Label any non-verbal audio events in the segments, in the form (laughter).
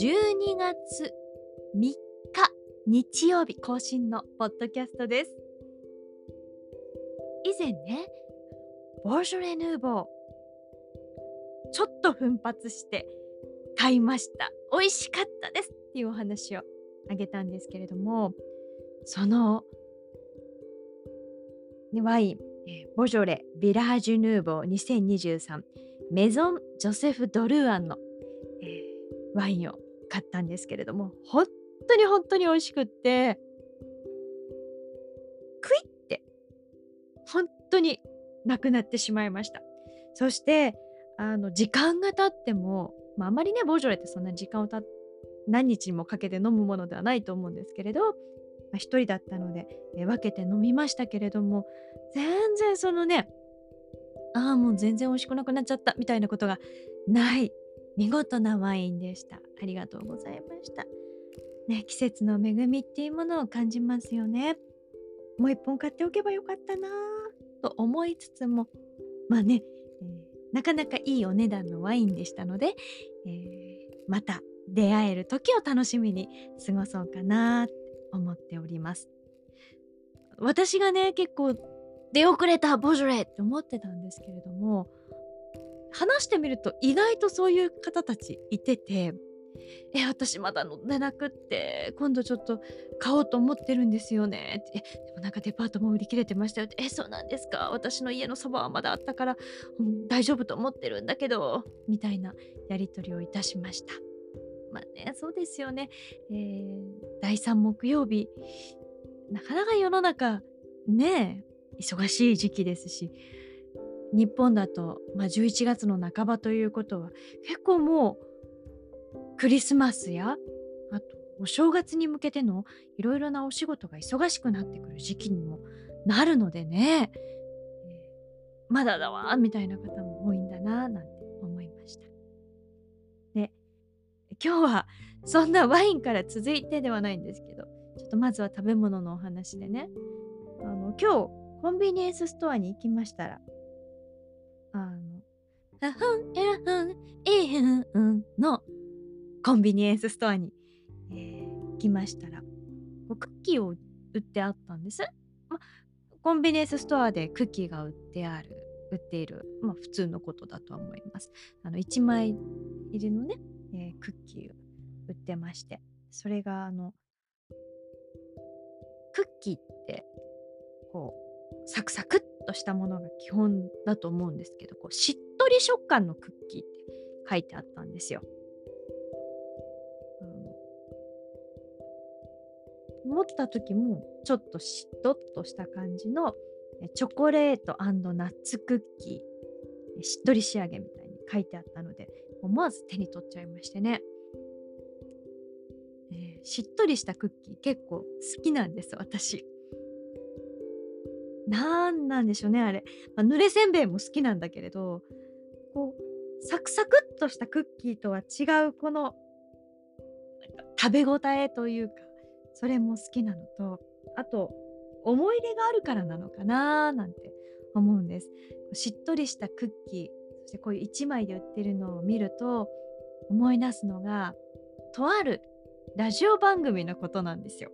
12月3日日曜日更新のポッドキャストです。以前ねボージョレ・ヌーボーちょっと奮発して買いました。美味しかったですっていうお話をあげたんですけれどもその、ね、ワイン、ボジョレ・ビラージュ・ヌーボー2023メゾン・ジョセフ・ドルーアンの、えーワインを買ったんですけれども本当に本当に美味しくってクイって本当になくなってしまいました。そしてあの時間が経っても、まあ、あまりねボージョレってそんな時間をた何日もかけて飲むものではないと思うんですけれど、まあ、一人だったので、え分けて飲みましたけれども全然そのねああもう全然美味しくなくなっちゃったみたいなことがない見事なワインでした。ありがとうございました。ね季節の恵みっていうものを感じますよね。もう一本買っておけばよかったなぁと思いつつもまあね、えーなかなかいいお値段のワインでしたので、えーまた出会える時を楽しみに過ごそうかなって思っております。私がね結構出遅れたボジョレって思ってたんですけれども話してみると意外とそういう方たちいててえ私まだ飲んでなくって今度ちょっと買おうと思ってるんですよねってでもなんかデパートも売り切れてましたよって。えそうなんですか？私の家のそばはまだあったから、うん大丈夫と思ってるんだけどみたいなやり取りをいたしました。まあねそうですよね、えー第3木曜日。なかなか世の中ね忙しい時期ですし日本だと、まあ、11月の半ばということは結構もうクリスマスやあとお正月に向けてのいろいろなお仕事が忙しくなってくる時期にもなるのでね、えまだだわみたいな方も多いんだななんて思いました。で今日はそんなワインから続いてではないんですけどちょっとまずは食べ物のお話でねあの今日コンビニエンスストアに行きましたらあの、あふん、えらふん、えへん、うんのコンビニエンスストアに、えー来ましたら、クッキーを売ってあったんです。ま、コンビニエンスストアでクッキーが売ってある、売っている、まあ普通のことだとは思います。あの、1枚入りのね、えークッキーを売ってまして、それがあの、クッキーって、こう、サクサクっとしたものが基本だと思うんですけどこうしっとり食感のクッキーって書いてあったんですよ。うん持った時もちょっとしっとっとした感じのえチョコレートナッツクッキーしっとり仕上げみたいに書いてあったので思わず手に取っちゃいましてね。えーしっとりしたクッキー結構好きなんです私。ななんでしょうねあれ、まあ、濡れせんべいも好きなんだけれどこうサクサクっとしたクッキーとは違うこの食べ応えというかそれも好きなのとあと思い入れがあるからなのかななんて思うんです。しっとりしたクッキーそしてこういう1枚で売ってるのを見ると思い出すのがとあるラジオ番組のことなんですよ。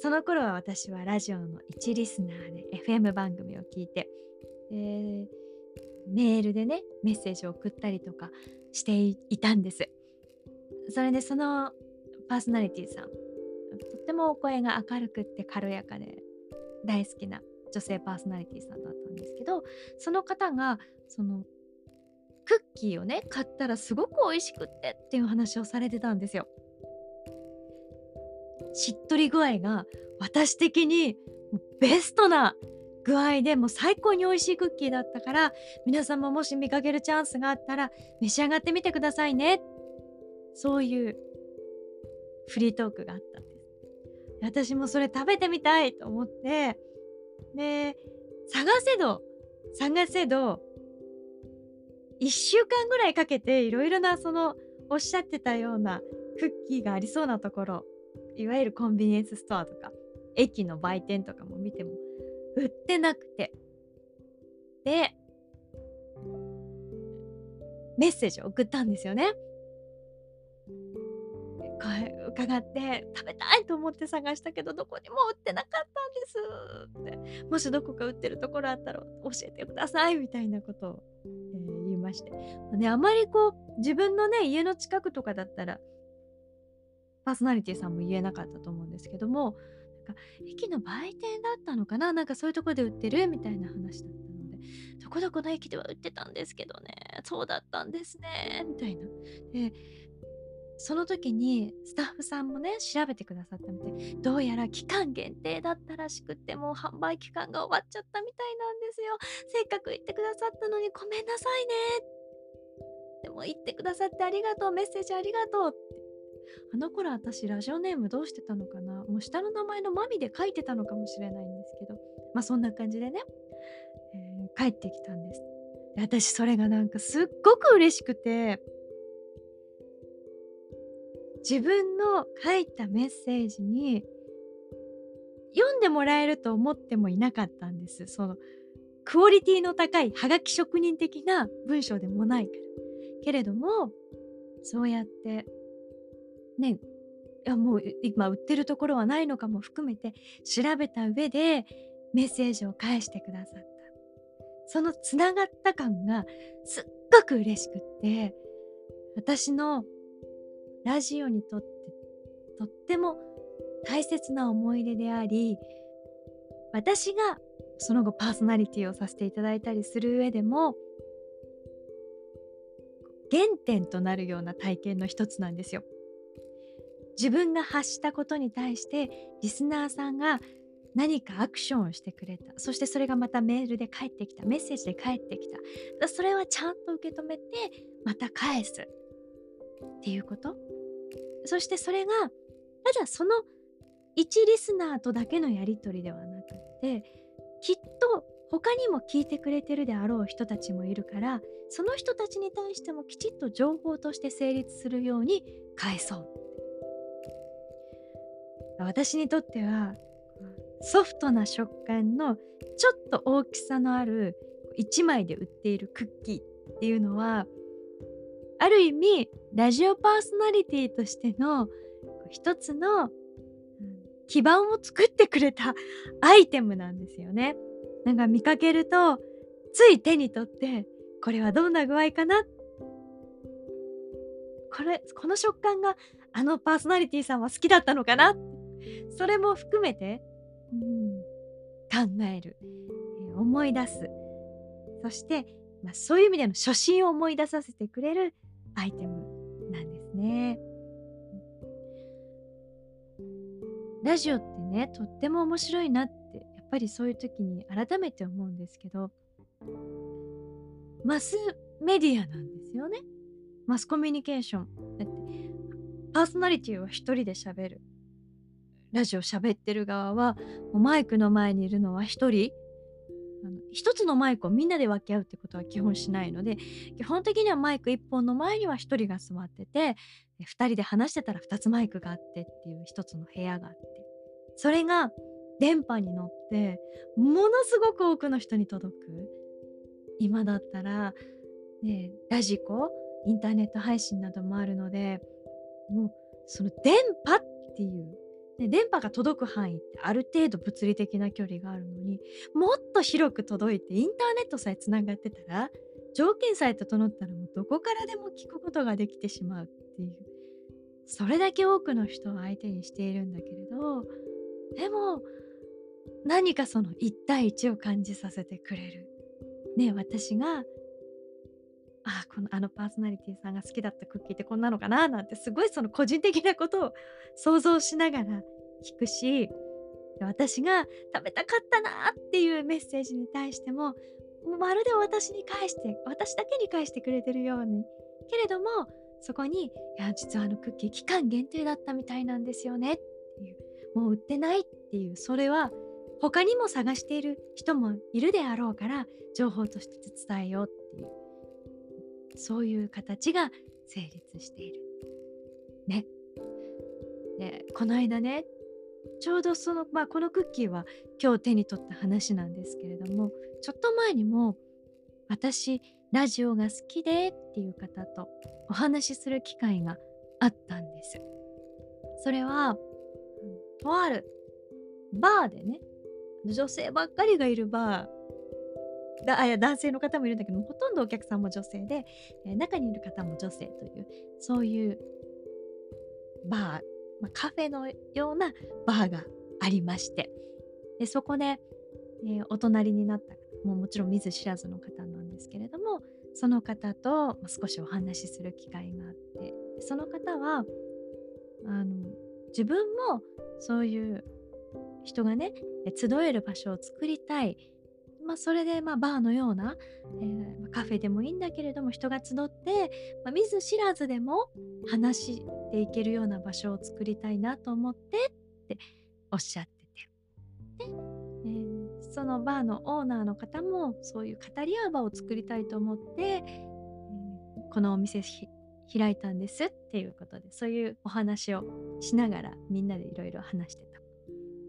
その頃は私はラジオの一リスナーで FM 番組を聞いて、えーメールでねメッセージを送ったりとかしていたんです。それでそのパーソナリティさんとってもお声が明るくって軽やかで大好きな女性パーソナリティさんだったんですけどその方がそのクッキーをね買ったらすごく美味しくってっていう話をされてたんですよ。しっとり具合が私的にベストな具合でもう最高に美味しいクッキーだったから皆さんももし見かけるチャンスがあったら召し上がってみてくださいね。そういうフリートークがあったんです。私もそれ食べてみたいと思ってで探せど探せど1週間ぐらいかけていろいろなそのおっしゃってたようなクッキーがありそうなところいわゆるコンビニエンスストアとか駅の売店とかも見ても売ってなくて。でメッセージを送ったんですよね。伺って食べたいと思って探したけどどこにも売ってなかったんですって。もしどこか売ってるところあったら教えてくださいみたいなことを、えー、言いまして、まあね、あまりこう自分のね家の近くとかだったらパーソナリティさんも言えなかったと思うんですけどもなんか駅の売店だったのかな？なんかそういうとこで売ってるみたいな話だったのでどこどこの駅では売ってたんですけどねそうだったんですねみたいな。でその時にスタッフさんもね調べてくださったみたい。どうやら期間限定だったらしくってもう販売期間が終わっちゃったみたいなんですよ。せっかく言ってくださったのにごめんなさいね。でも言ってくださってありがとう。メッセージありがとうっあの頃私ラジオネームどうしてたのかな？もう下の名前のマミで書いてたのかもしれないんですけど。まあそんな感じでね、えー、帰ってきたんです。で私それがなんかすっごく嬉しくて。自分の書いたメッセージに読んでもらえると思ってもいなかったんです。そのクオリティの高いはがき職人的な文章でもないから。けれどもそうやってねいやもう今売ってるところはないのかも含めて調べた上でメッセージを返してくださったそのつながった感がすっごく嬉しくって私のラジオにとってとっても大切な思い出であり私がその後パーソナリティをさせていただいたりする上でも原点となるような体験の一つなんですよ。自分が発したことに対してリスナーさんが何かアクションをしてくれた。そしてそれがまたメールで返ってきた。メッセージで返ってきた。それはちゃんと受け止めてまた返す。っていうこと？そしてそれがただその1リスナーとだけのやり取りではなくてきっと他にも聞いてくれてるであろう人たちもいるからその人たちに対してもきちっと情報として成立するように返そう。私にとってはソフトな食感のちょっと大きさのある1枚で売っているクッキーっていうのはある意味ラジオパーソナリティとしての一つの基盤を作ってくれた (laughs) アイテムなんですよね。なんか見かけるとつい手に取ってこれはどんな具合かな？これこの食感があのパーソナリティさんは好きだったのかな？それも含めて、うん、考える、え、思い出す。そして、まあ、そういう意味での初心を思い出させてくれるアイテムなんですね。ラジオってねとっても面白いなってやっぱりそういう時に改めて思うんですけどマスメディアなんですよね。マスコミュニケーション。だってパーソナリティは一人で喋る。ラジオ喋ってる側はマイクの前にいるのは一人。あの一つのマイクをみんなで分け合うってことは基本しないので基本的にはマイク1本の前には1人が座ってて2人で話してたら2つマイクがあってっていう1つの部屋があって。それが電波に乗ってものすごく多くの人に届く。今だったら、ね、ラジコインターネット配信などもあるのでもうその電波っていうで電波が届く範囲ってある程度物理的な距離があるのにもっと広く届いてインターネットさえつながってたら条件さえ整ったらもうどこからでも聞くことができてしまうっていうそれだけ多くの人を相手にしているんだけれどでも何かその1対1を感じさせてくれる。ね私があこのあのパーソナリティさんが好きだったクッキーってこんなのかな？なんてすごいその個人的なことを想像しながら聞くし私が食べたかったなっていうメッセージに対してもまるで私に返して私だけに返してくれてるように。けれどもそこに「いや実はあのクッキー期間限定だったみたいなんですよね」っていうもう売ってないっていうそれは他にも探している人もいるであろうから情報として伝えようっていう。そういう形が成立している。ね。でこの間ねちょうどその、まあ、このクッキーは今日手に取った話なんですけれどもちょっと前にも私ラジオが好きでっていう方とお話しする機会があったんです。それは、とあるバーでね女性ばっかりがいるバーだあや男性の方もいるんだけどほとんどお客さんも女性で、えー、中にいる方も女性というそういうバー、まあ、カフェのようなバーがありましてでそこで、えー、お隣になったもうもちろん見ず知らずの方なんですけれどもその方と少しお話しする機会があってその方はあの自分もそういう人がね集える場所を作りたい、まあ、それでまあバーのような、えー、カフェでもいいんだけれども人が集って、まあ、見ず知らずでも話していけるような場所を作りたいなと思ってっておっしゃっててで、えー、そのバーのオーナーの方もそういう語り合う場を作りたいと思って、えー、このお店開いたんですっていうことでそういうお話をしながらみんなでいろいろ話してた。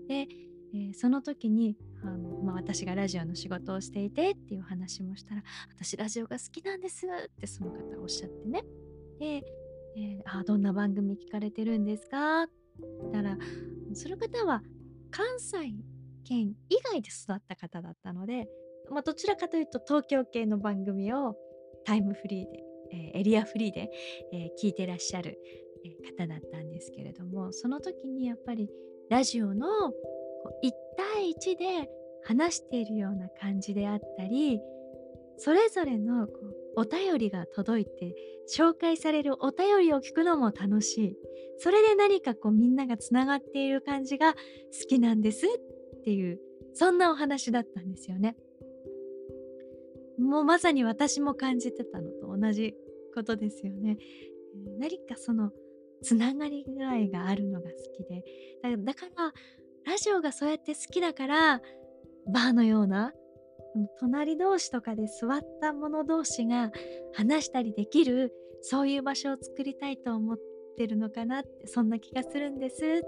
でえー、その時にあの、まあ、私がラジオの仕事をしていてっていう話もしたら私ラジオが好きなんですってその方おっしゃってね。で、えー、あどんな番組聞かれてるんですか？って言ったらその方は関西圏以外で育った方だったので、まあ、どちらかというと東京系の番組をタイムフリーで、えー、エリアフリーで、えー、聞いてらっしゃる、方だったんですけれどもその時にやっぱりラジオの1対1で話しているような感じであったりそれぞれのこうお便りが届いて紹介されるお便りを聞くのも楽しいそれで何かこうみんながつながっている感じが好きなんですっていうそんなお話だったんですよね。もうまさに私も感じてたのと同じことですよね。何かそのつながり具合があるのが好きでだからラジオがそうやって好きだからバーのような隣同士とかで座った者同士が話したりできるそういう場所を作りたいと思ってるのかなってそんな気がするんですって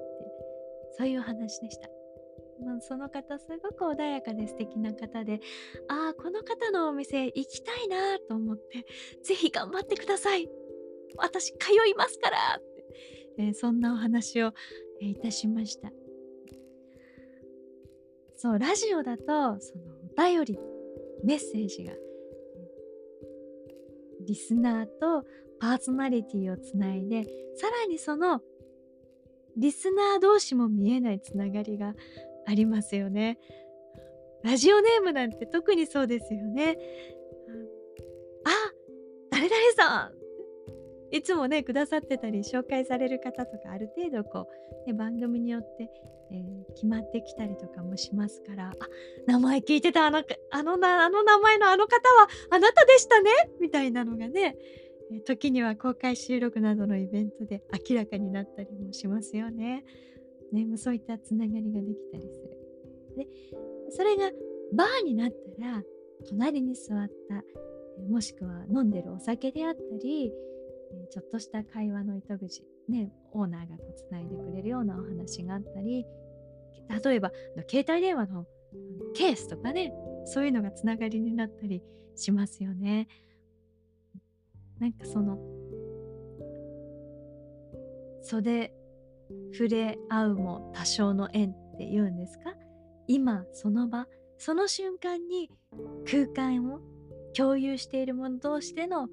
そういうお話でした。まあ、その方すごく穏やかで素敵な方でああこの方のお店行きたいなと思ってぜひ頑張ってください私通いますからって、えー、そんなお話を、えー、いたしました。そうラジオだとそのお便りメッセージがリスナーとパーソナリティをつないでさらにそのリスナー同士も見えないつながりがありますよね。ラジオネームなんて特にそうですよね。あ誰々さんいつもねくださってたり紹介される方とかある程度こう、ね、番組によって、えー、決まってきたりとかもしますからあ名前聞いてたあのあのなあの名前のあの方はあなたでしたねみたいなのがね時には公開収録などのイベントで明らかになったりもしますよね。ねそういったつながりができたりする。でそれがバーになったら隣に座ったもしくは飲んでるお酒であったりえちょっとした会話の糸口ねオーナーがこうつないでくれるようなお話があったり例えば携帯電話のケースとかねそういうのがつながりになったりしますよね。なんかその袖触れ合うも多少の縁って言うんですか？今その場その瞬間に空間を共有している者同士での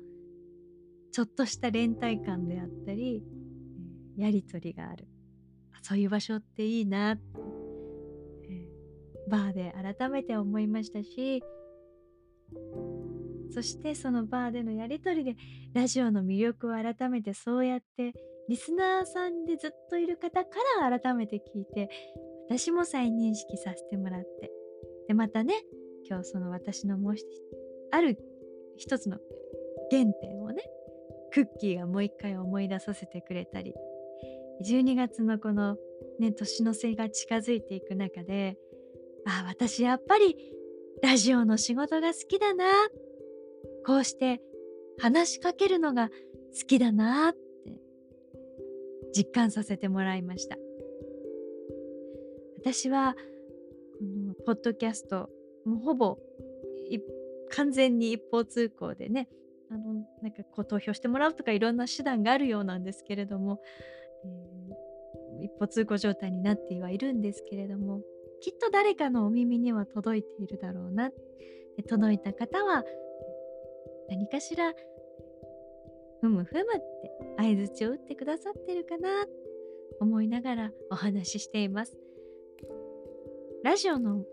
ちょっとした連帯感であったり、やり取りがある。そういう場所っていいな。って、バーで改めて思いましたしそしてそのバーでのやり取りでラジオの魅力を改めてそうやってリスナーさんでずっといる方から改めて聞いて私も再認識させてもらってでまたね今日その私のもうある一つの原点クッキーがもう一回思い出させてくれたり12月のこのね年の瀬が近づいていく中であ私やっぱりラジオの仕事が好きだな。こうして話しかけるのが好きだなって実感させてもらいました。私はこのポッドキャストもうほぼ完全に一方通行でねあのなんかこう投票してもらうとかいろんな手段があるようなんですけれども、えー、一方通行状態になってはいるんですけれどもきっと誰かのお耳には届いているだろうな。届いた方は何かしらふむふむって相づちを打ってくださってるかな思いながらお話ししています。ラジオの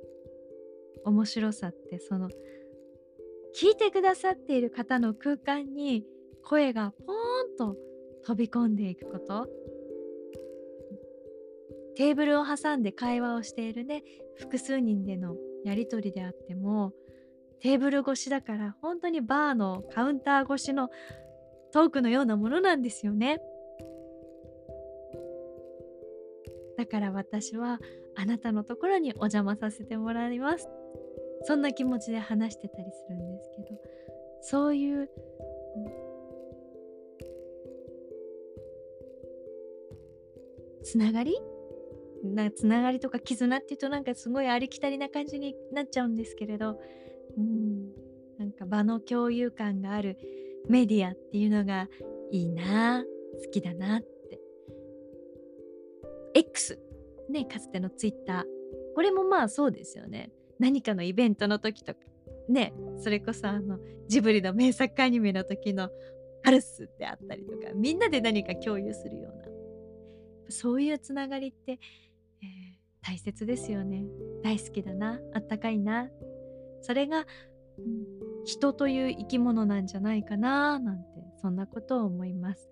面白さってその聞いてくださっている方の空間に声がポーンと飛び込んでいくこと。テーブルを挟んで会話をしているね複数人でのやり取りであってもテーブル越しだから本当にバーのカウンター越しのトークのようなものなんですよね。だから私はあなたのところにお邪魔させてもらいます。そんな気持ちで話してたりするんですけどそういうつながり？なつながりとか絆っていうとなんかすごいありきたりな感じになっちゃうんですけれどうんなんか場の共有感があるメディアっていうのがいいな好きだなって。X ねかつての Twitter これもまあそうですよね。何かのイベントの時とかねそれこそあのジブリの名作アニメの時のハルスであったりとかみんなで何か共有するようなそういうつながりって、えー、大切ですよね。大好きだなあったかいな。それが、うん、人という生き物なんじゃないかななんてそんなことを思います、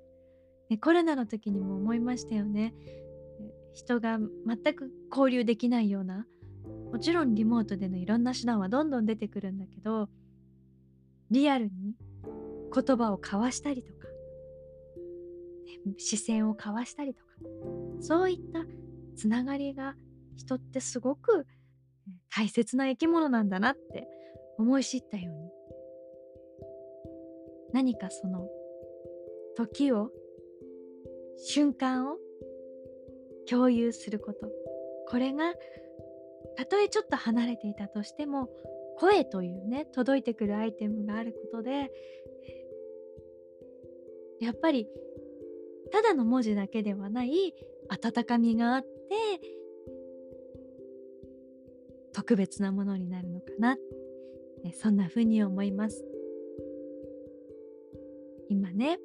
ね、コロナの時にも思いましたよね。人が全く交流できないようなもちろんリモートでのいろんな手段はどんどん出てくるんだけどリアルに言葉を交わしたりとか視線を交わしたりとかそういったつながりが人ってすごく大切な生き物なんだなって思い知ったように。何かその時を瞬間を共有すること。これがたとえちょっと離れていたとしても声というね届いてくるアイテムがあることでやっぱりただの文字だけではない温かみがあって特別なものになるのかな。そんな風に思います。今ね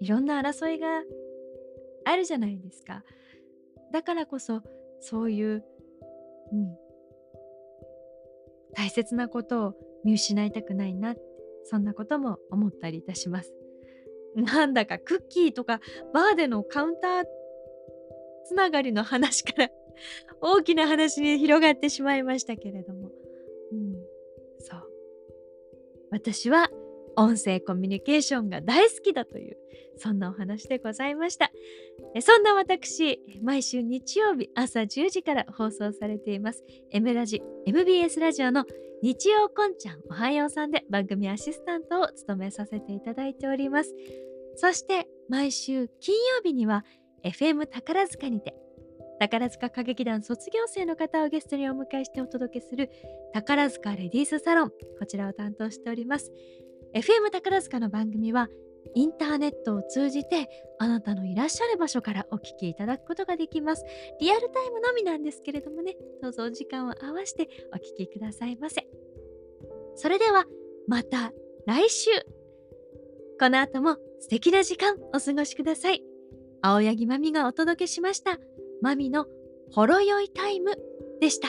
いろんな争いがあるじゃないですか。だからこそそういう、うん、大切なことを見失いたくないなそんなことも思ったりいたします。(laughs) なんだかクッキーとかバーでのカウンターつながりの話から (laughs) 大きな話に広がってしまいましたけれども、うん、そう。私は音声コミュニケーションが大好きだというそんなお話でございました。そんな私毎週日曜日朝10時から放送されています。M ラジ MBS ラジオの日曜こんちゃんおはようさんで番組アシスタントを務めさせていただいております。そして毎週金曜日には FM 宝塚にて宝塚歌劇団卒業生の方をゲストにお迎えしてお届けする宝塚レディースサロンこちらを担当しております。FM 宝塚の番組はインターネットを通じてあなたのいらっしゃる場所からお聞きいただくことができます。リアルタイムのみなんですけれどもね、どうぞお時間を合わせてお聞きくださいませ。それではまた来週この後も素敵な時間お過ごしください。青柳まみがお届けしました。まみのほろ酔いタイムでした。